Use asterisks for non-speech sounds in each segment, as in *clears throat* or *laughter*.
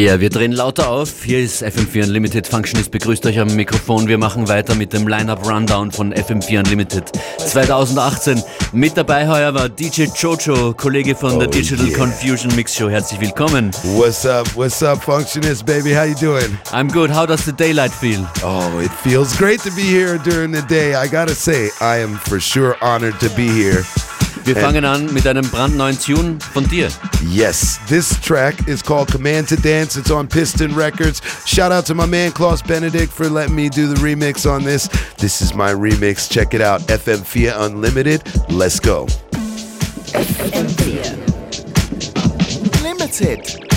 Ja, wir drehen lauter auf. Hier ist FM4 Unlimited. Functionist begrüßt euch am Mikrofon. Wir machen weiter mit dem Lineup Rundown von FM4 Unlimited 2018. Mit dabei heuer war DJ Jojo, Kollege von oh, der Digital yeah. Confusion Mix Show. Herzlich willkommen. What's up? What's up, Functionist, baby? How you doing? I'm good. How does the daylight feel? Oh, it feels great to be here during the day. I gotta say, I am for sure honored to be here. Wir fangen an mit einem brandneuen Tune von dir. Yes, this track is called Command to Dance. It's on Piston Records. Shout out to my man Klaus Benedict for letting me do the remix on this. This is my remix. Check it out. FM4 Unlimited. Let's go. FM4 Limited.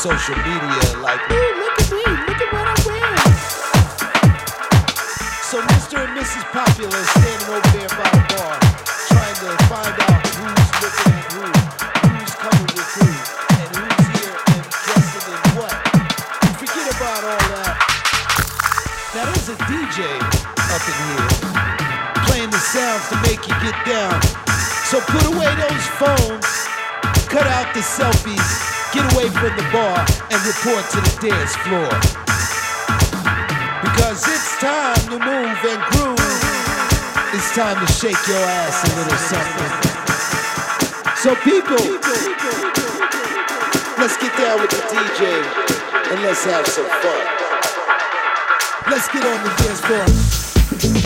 Social media like, ooh, look at me, look at what I'm wearing. So Mr. and Mrs. Popular standing over there by the bar, trying to find out who's looking at who, who's coming with who, and who's here and dressing in what. Forget about all that. Now there's a DJ up in here playing the sounds to make you get down. So put away those phones Cut out the selfies, from the bar, and report to the dance floor. Because it's time to move and groove. It's time to shake your ass a little something. So people, let's get down with the DJ and let's have some fun. Let's get on the dance floor.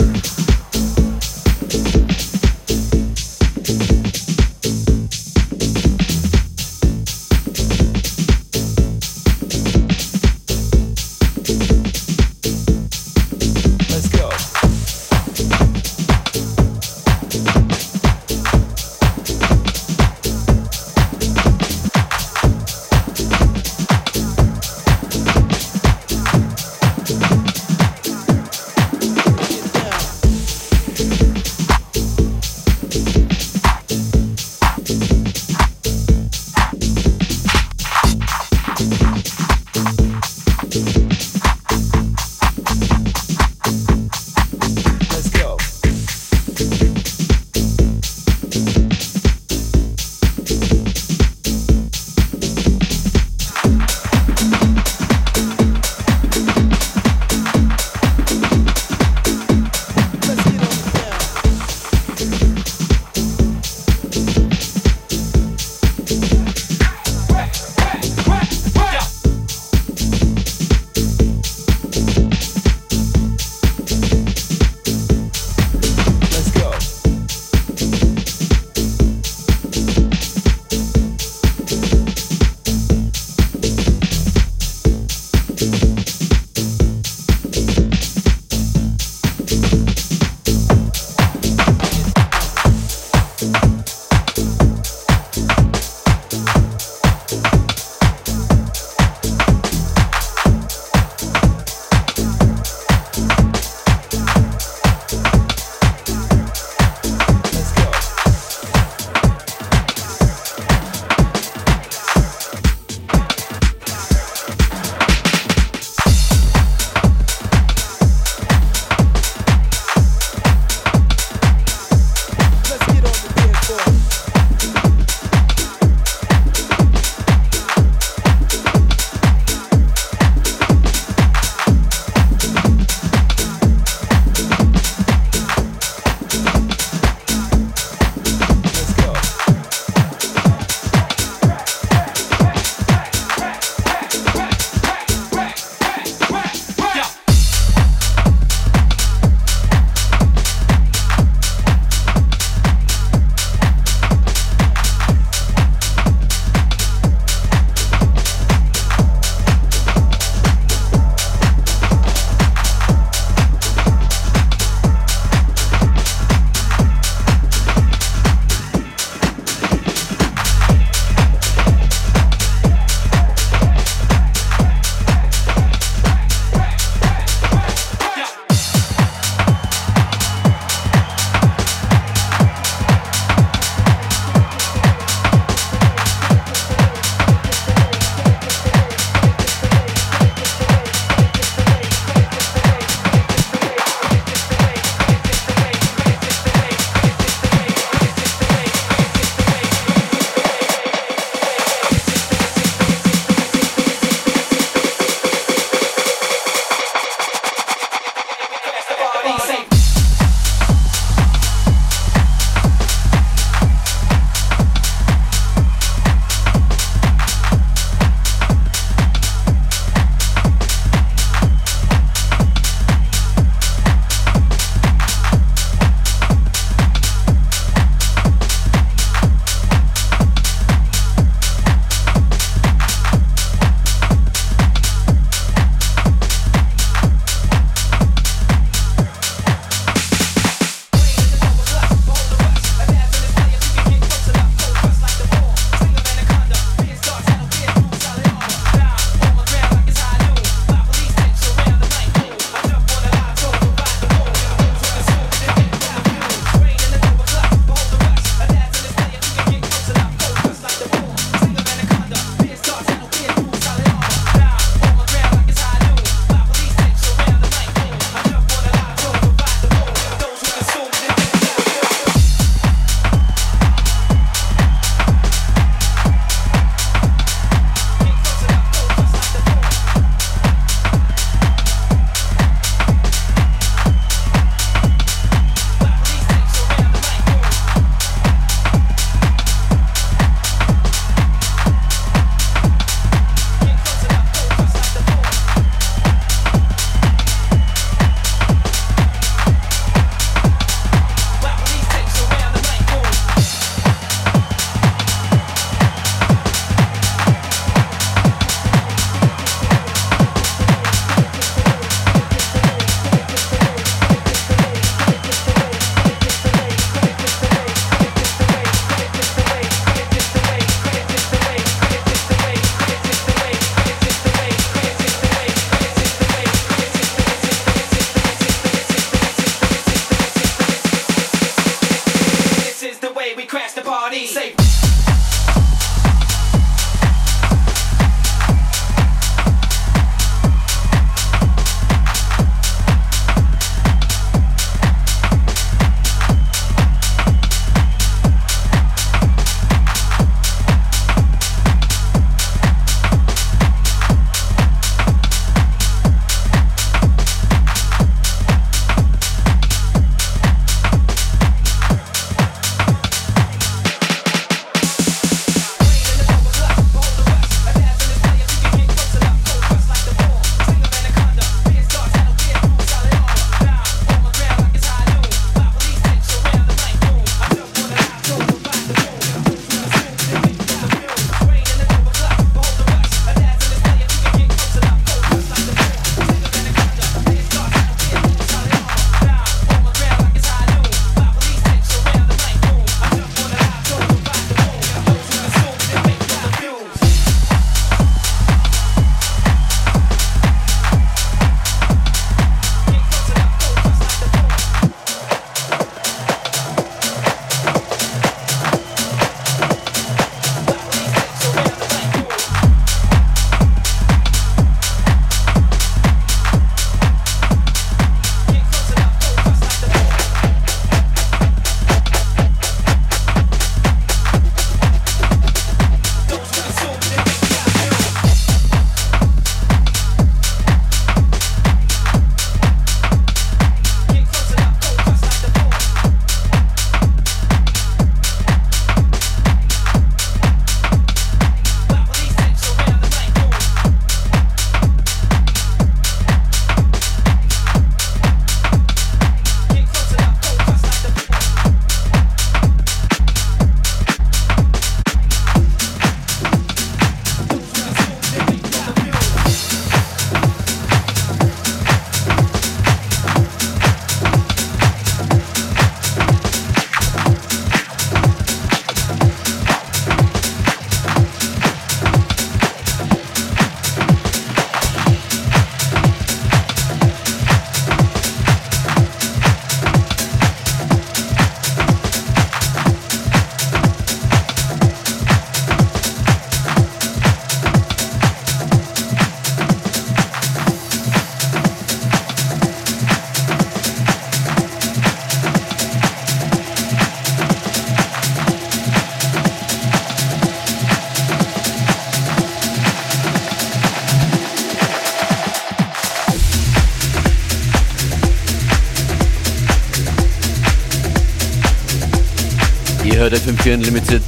FM4 Unlimited.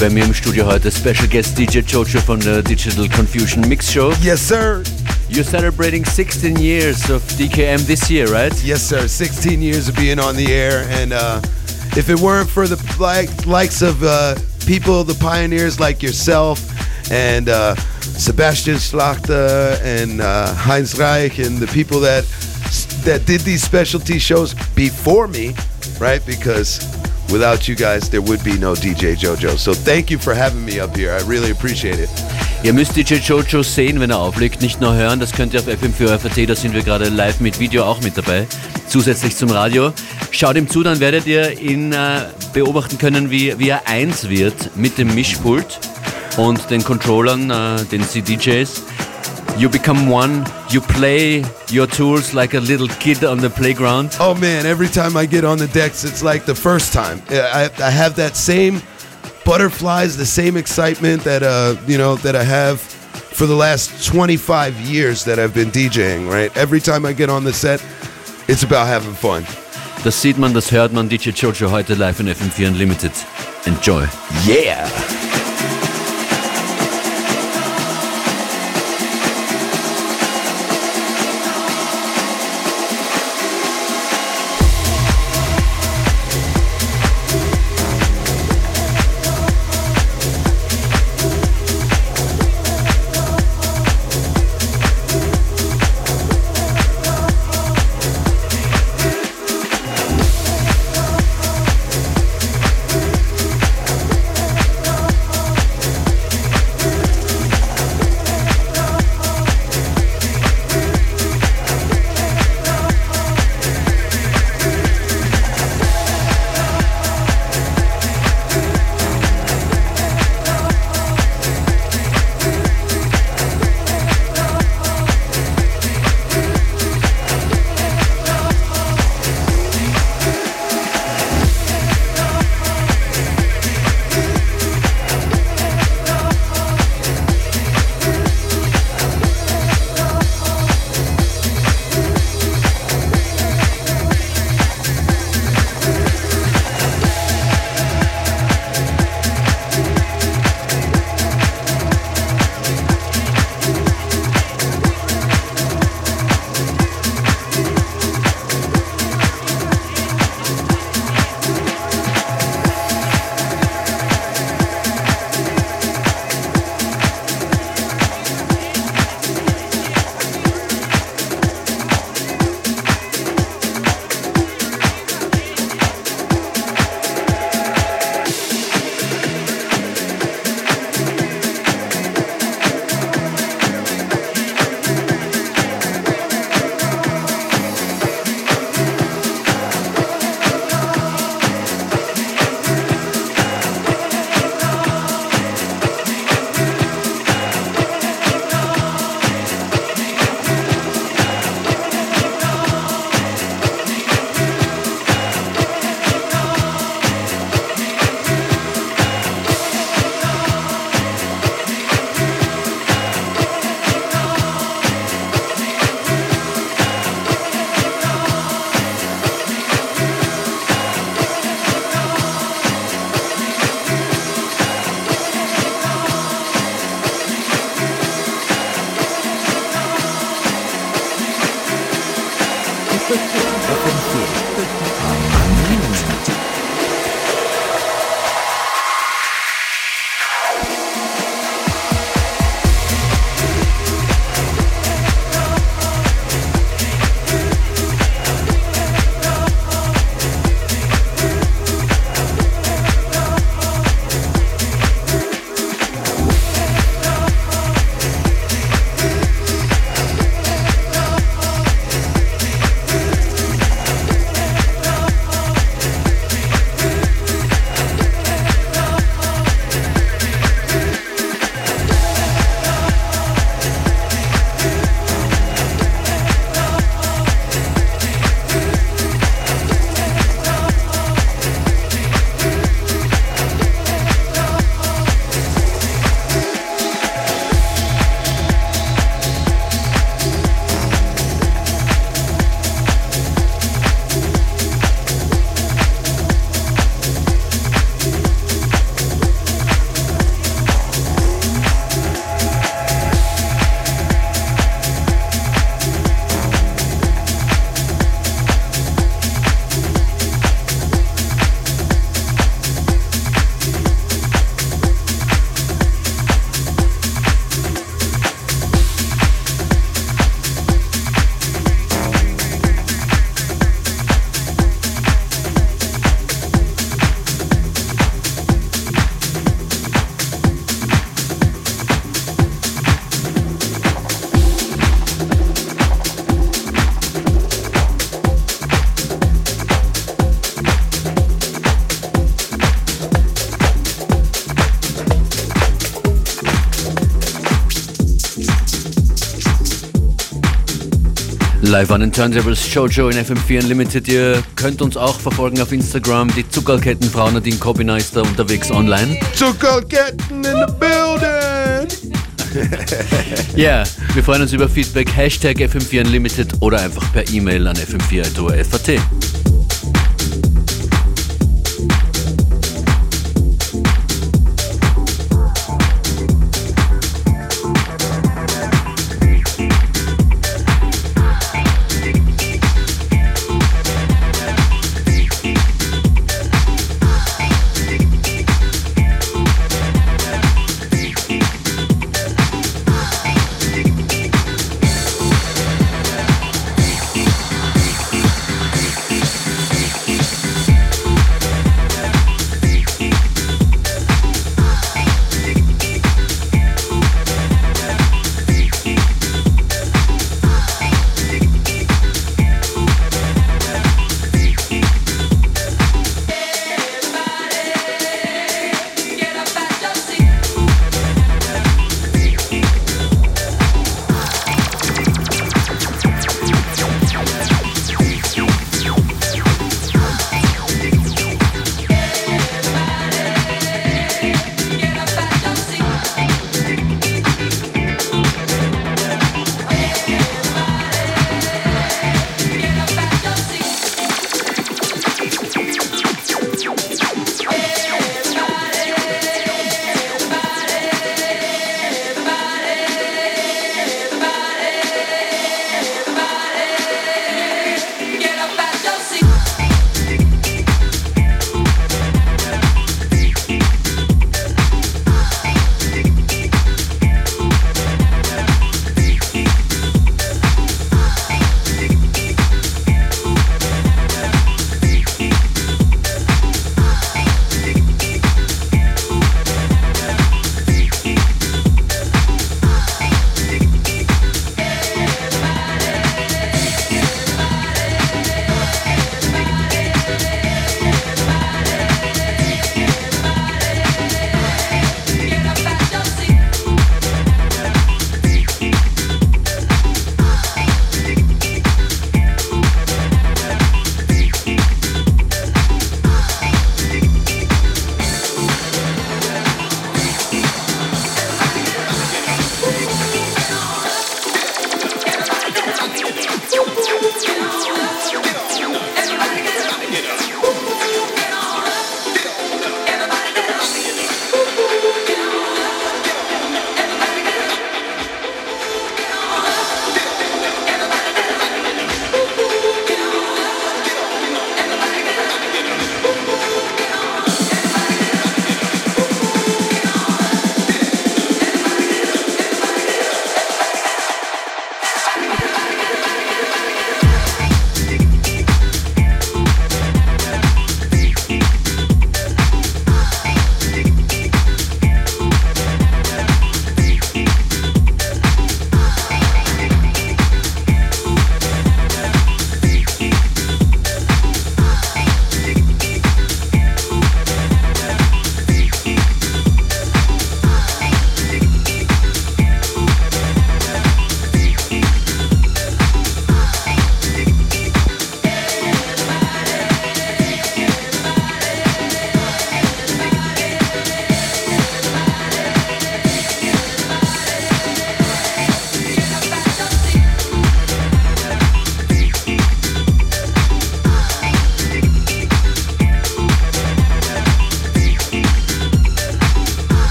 Bei mir im Studio heute Special Guest DJ Jojo von der Digital Confusion Mix Show. Yes, sir. You're celebrating 16 years of DKM this year, right? Yes, sir. 16 years of being on the air, and uh, if it weren't for the like, likes of uh, people, the pioneers like yourself, and uh, Sebastian Schlachter and uh, Heinz Reich, and the people that that did these specialty shows before me, right? Because without you guys, there would be no DJ Jojo. So thank you for having me up here. I really appreciate it. Ihr müsst DJ Jojo sehen, wenn er auflegt, nicht nur hören. Das könnt ihr auf FM4 FAT, da sind wir gerade live mit Video auch mit dabei, zusätzlich zum Radio. Schaut ihm zu, dann werdet ihr ihn äh, beobachten können, wie, wie er eins wird mit dem Mischpult und den Controllern, äh, den CDJs. You become one, you play your tools like a little kid on the playground. Oh man, every time I get on the decks, it's like the first time. I, I have that same butterflies, the same excitement that uh, you know that I have for the last 25 years that I've been DJing. Right, every time I get on the set, it's about having fun. Das sieht man, das hört man. DJ Jojo heute live in FM4 Unlimited. Enjoy. Yeah. Live an den Turntables Jojo in FM4 Unlimited. Ihr könnt uns auch verfolgen auf Instagram. Die Zuckerkettenfrau Nadine Kobina ist da unterwegs online. Zuckerketten in the building! *laughs* Ja, yeah, wir freuen uns über Feedback. Hashtag FM4 Unlimited oder einfach per E-Mail an fm4.at.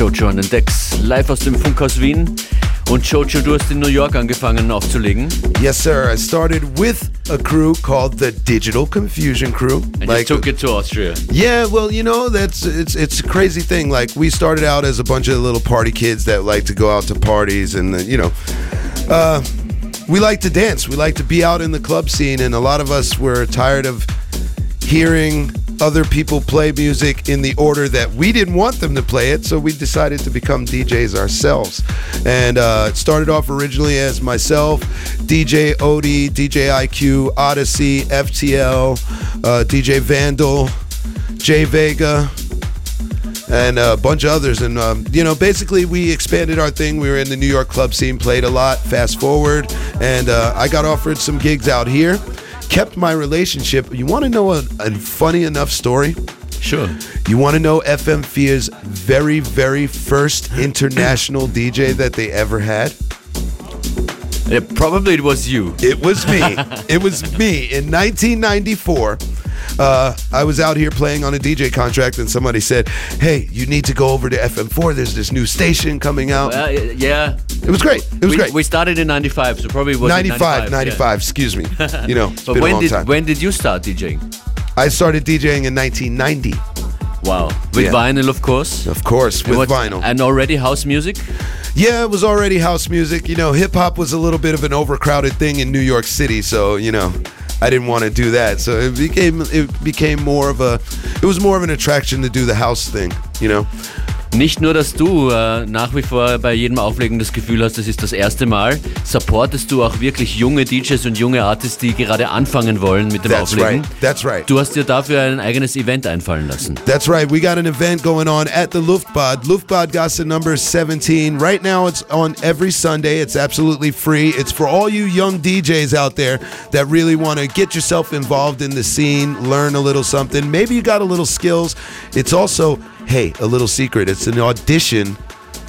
Jojo an den Decks, live aus dem Funkhaus Wien. Und Jojo, du hast in New York angefangen aufzulegen. Yes, sir. I started with a crew called the Digital Confusion Crew. And you took it to Austria. Yeah, well, you know, that's it's it's a crazy thing. Like we started out as a bunch of little party kids that like to go out to parties and you know, uh, we like to dance. We like to be out in the club scene, and a lot of us were tired of hearing other people play music in the order that we didn't want them to play it, so we decided to become DJs ourselves. And uh, it started off originally as myself, DJ Odie, DJ IQ, Odyssey, FTL, uh, DJ Vandal, Jay Vega, and a bunch of others. And, um, you know, basically we expanded our thing. We were in the New York club scene, played a lot, fast forward, and uh, I got offered some gigs out here. Kept my relationship. You want to know a, a funny enough story? Sure. You want to know FM4's very, very first *clears throat* international DJ that they ever had? It probably was you. It was me. *laughs* it was me in 1994. Uh, I was out here playing on a DJ contract, and somebody said, "Hey, you need to go over to FM4. There's this new station coming out." Uh, yeah. it was great. It was we, great. we started in 95, so probably was 95, 95. 95, excuse me. You know, *laughs* it's But been a when long did time. when did you start DJing? I started DJing in 1990, Wow. With Yeah. vinyl, of course. of course, with what- vinyl. And already house music? Yeah, it was already house music. You know, hip hop was a little bit of an overcrowded thing in New York City, so you know, I didn't want to do that. So it became it became more of a it was more of an attraction to do the house thing, you know. Nicht nur, dass du äh, nach wie vor bei jedem Auflegen das Gefühl hast, das ist das erste Mal, supportest du auch wirklich junge DJs und junge Artists, die gerade anfangen wollen mit dem That's Auflegen. right. That's right. Du hast dir dafür ein eigenes Event einfallen lassen. That's right. We got an event going on at the Luftbad. Luftbad Gasse number 17. Right now it's on every Sunday. It's absolutely free. It's for all you young DJs out there that really want to get yourself involved in the scene, learn a little something. Maybe you got a little skills. It's also, hey, a little secret. It's an audition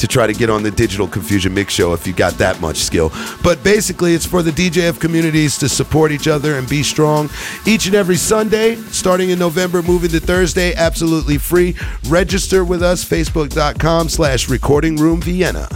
to try to get on the Digital Confusion Mix Show if you got that much skill. But basically, it's for the DJF communities to support each other and be strong. Each and every Sunday, starting in November, moving to Thursday, absolutely free. Register with us, facebook.com slash recording room Vienna.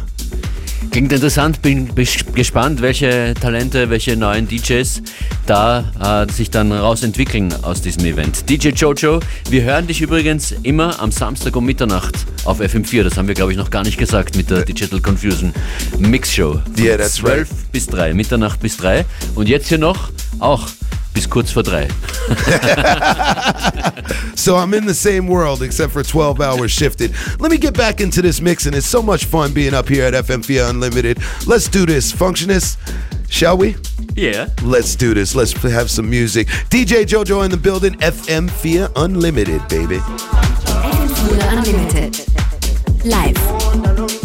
Klingt interessant, bin gespannt, welche Talente, welche neuen DJs da äh, sich dann rausentwickeln aus diesem Event. DJ Jojo, wir hören dich übrigens immer am Samstag um Mitternacht auf FM4. Das haben wir, glaube ich, noch gar nicht gesagt mit der Digital Confusion Mix Show. Von Yeah, that's 12 bis 3, Mitternacht bis 3. Und jetzt hier noch auch bis kurz vor 3. So I'm in the same world except for 12 hours shifted. Let me get back into this mix, and it's so much fun being up here at FM4 Unlimited. Let's do this, Functionist. Shall we? Yeah. Let's do this. Let's have some music. DJ JoJo in the building. FM4 Unlimited, baby. FM4 Unlimited. Live.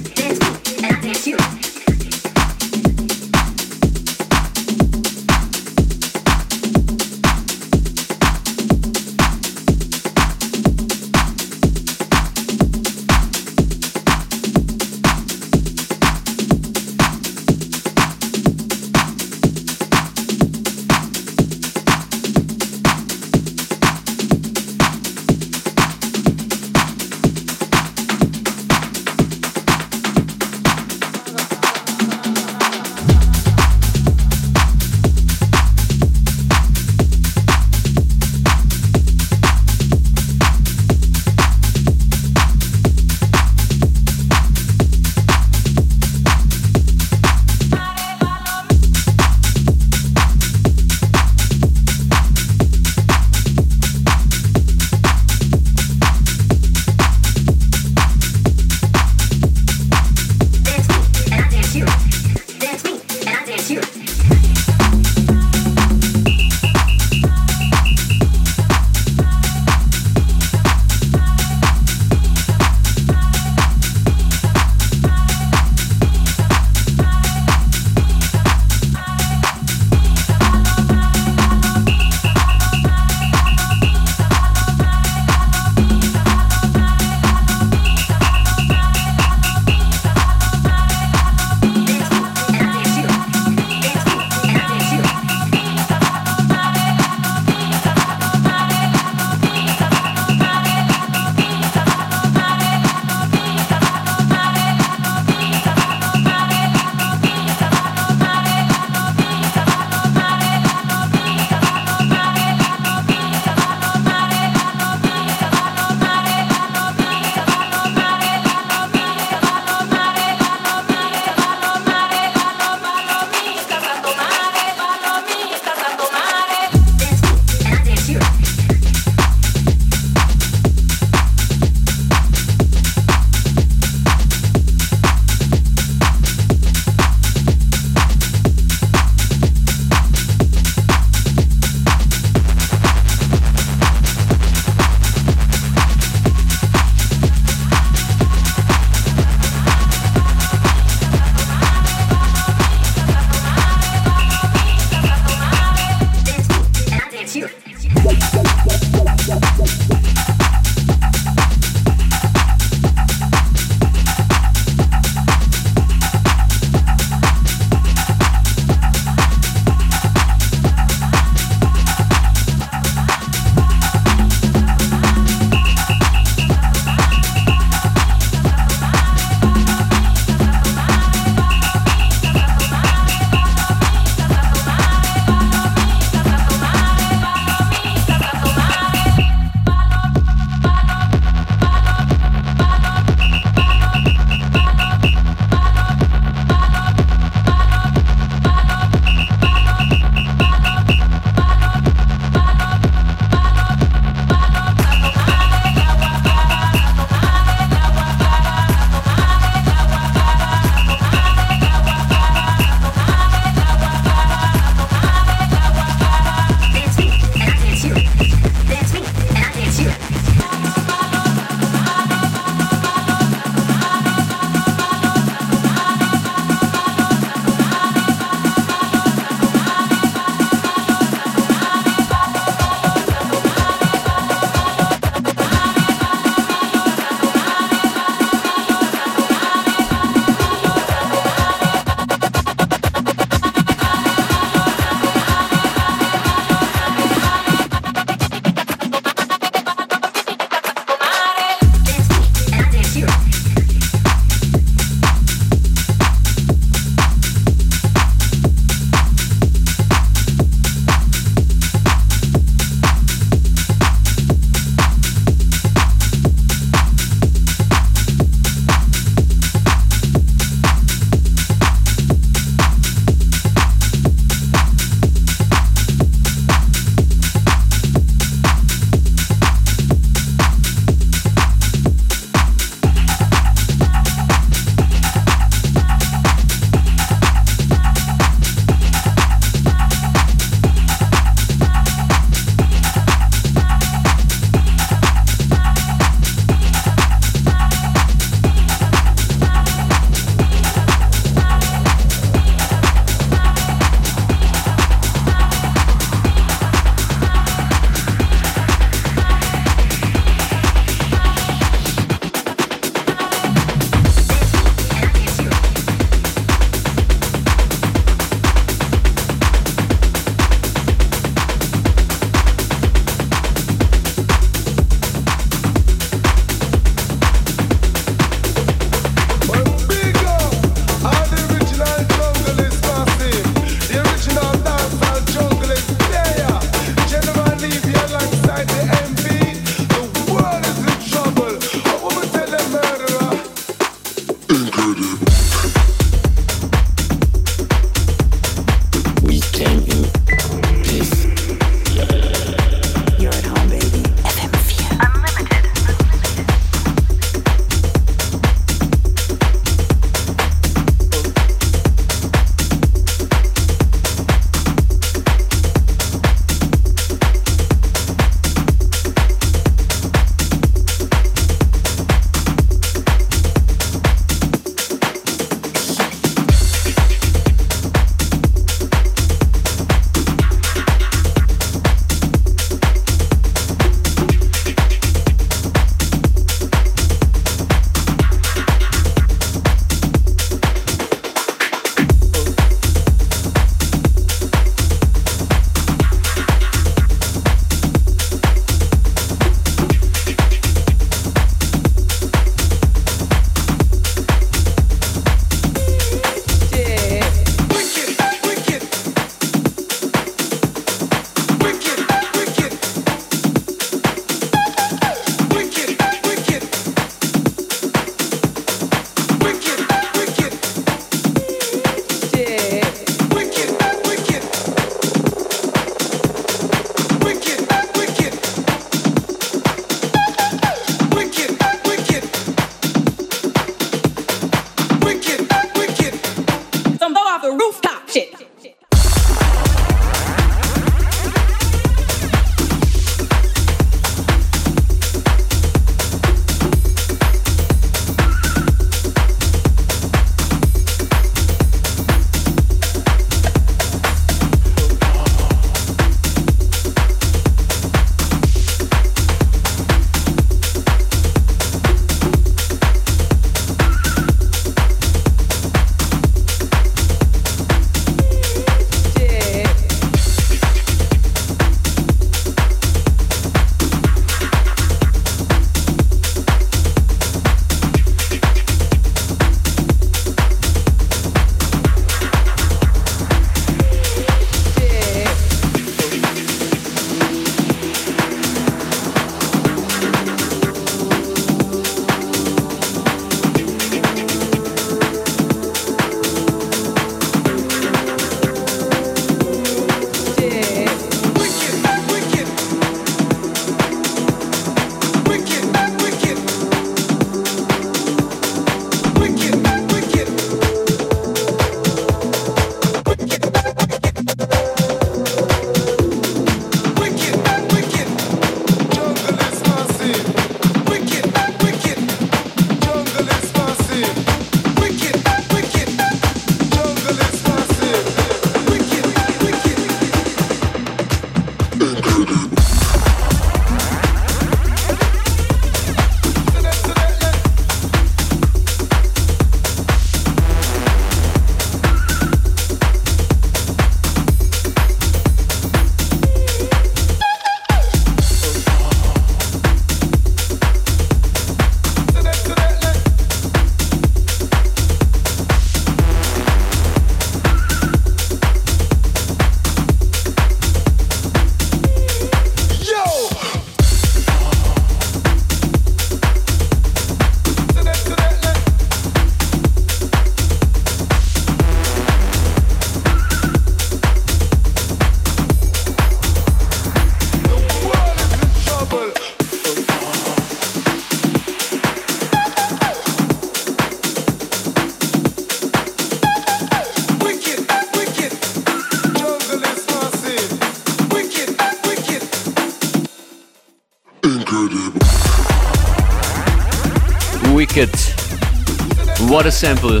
What a sample.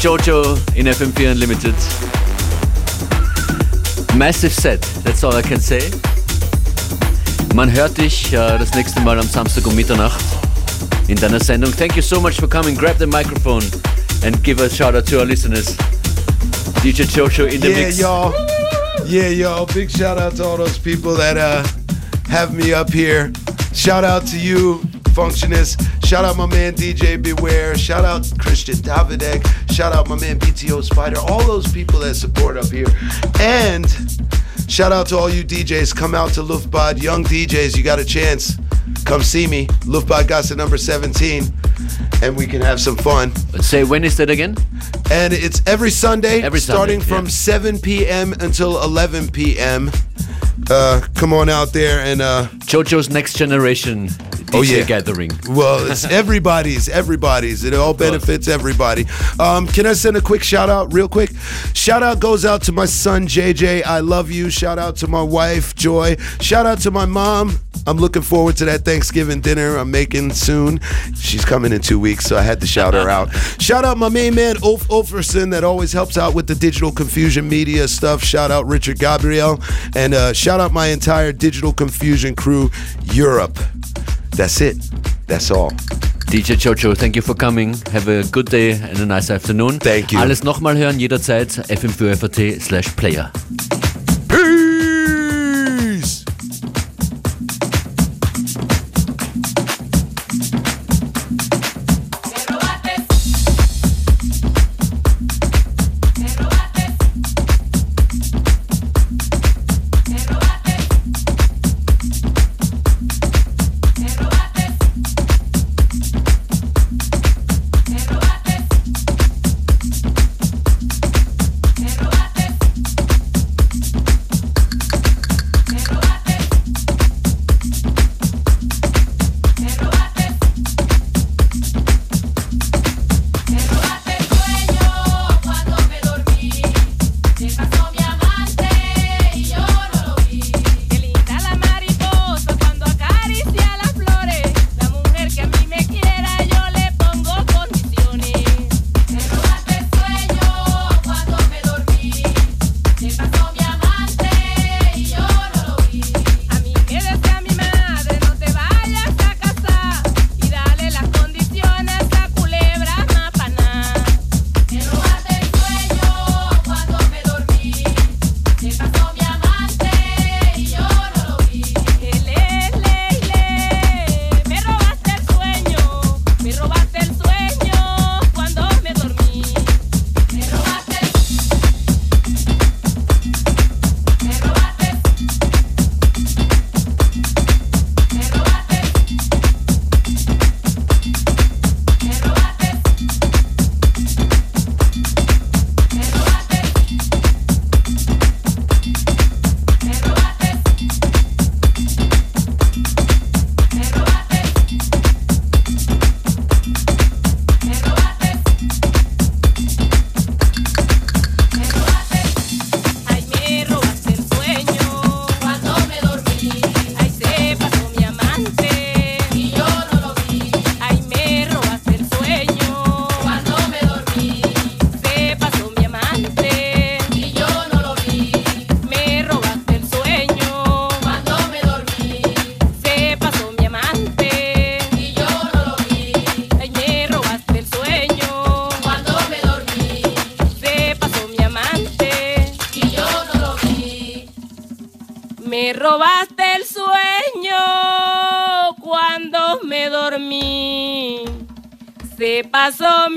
Jojo in FM4 Unlimited. Massive set, that's all I can say. Man hört dich äh, das nächste Mal am Samstag um Mitternacht in deiner Sendung. Thank you so much for coming. Grab the microphone and give a shout out to our listeners. DJ Jojo in the yeah, mix. y'all. Yeah, y'all. Big shout out to all those people that uh, have me up here. Shout out to you, Functionist. Shout out my man DJ Beware. Shout out Christian Davidek. Shout out my man BTO Spider. All those people that support up here. And shout out to all you DJs. Come out to Luftbad. Young DJs, you got a chance. Come see me. Luftbad Gasse number 17. And we can have some fun. Say when is that again? And it's every Sunday, Every starting Sunday, from yeah. 7 p.m. until 11 p.m. Uh, come on out there and uh, Jojo's Next Generation Oh, yeah. Gathering. well, it's *laughs* everybody's, everybody's. It all benefits everybody. Um, can I send a quick shout out, real quick? Shout out goes out to my son JJ. I love you. Shout out to my wife Joy. Shout out to my mom. I'm looking forward to that Thanksgiving dinner I'm making soon. She's coming in two weeks, so I had to shout her out. *laughs* Shout out my main man Ulf Ulferson that always helps out with the digital confusion media stuff. Shout out Richard Gabriel and uh, shout out my entire digital confusion crew, Europe. That's it. That's all. DJ Jojo, thank you for coming. Have a good day and a nice afternoon. Thank you. Alles nochmal hören jederzeit fm4fat slash player. Se pasó